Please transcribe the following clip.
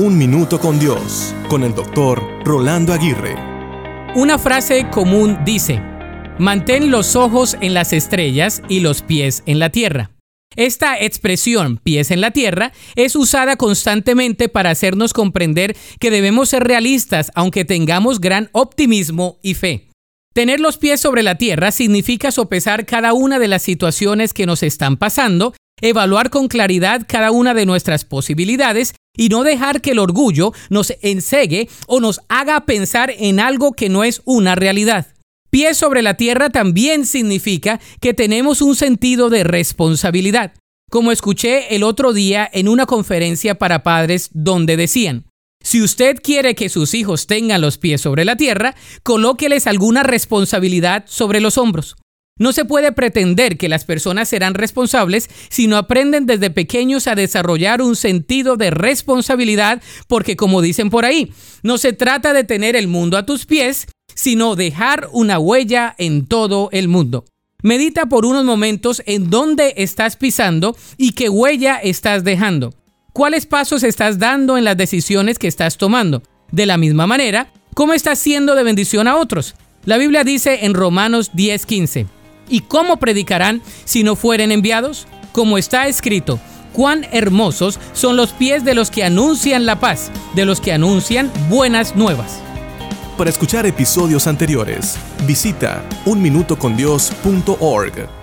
Un Minuto con Dios, con el doctor Rolando Aguirre. Una frase común dice, mantén los ojos en las estrellas y los pies en la tierra. Esta expresión, pies en la tierra, es usada constantemente para hacernos comprender que debemos ser realistas aunque tengamos gran optimismo y fe. Tener los pies sobre la tierra significa sopesar cada una de las situaciones que nos están pasando, evaluar con claridad cada una de nuestras posibilidades y no dejar que el orgullo nos ensegue o nos haga pensar en algo que no es una realidad. Pies sobre la tierra también significa que tenemos un sentido de responsabilidad, como escuché el otro día en una conferencia para padres donde decían, si usted quiere que sus hijos tengan los pies sobre la tierra, colóqueles alguna responsabilidad sobre los hombros. No se puede pretender que las personas serán responsables si no aprenden desde pequeños a desarrollar un sentido de responsabilidad, porque como dicen por ahí, no se trata de tener el mundo a tus pies, sino dejar una huella en todo el mundo. Medita por unos momentos en dónde estás pisando y qué huella estás dejando. ¿Cuáles pasos estás dando en las decisiones que estás tomando? De la misma manera, ¿cómo estás siendo de bendición a otros? La Biblia dice en Romanos 10:15, ¿Y cómo predicarán si no fueren enviados? Como está escrito, cuán hermosos son los pies de los que anuncian la paz, de los que anuncian buenas nuevas. Para escuchar episodios anteriores, visita unminutocondios.org.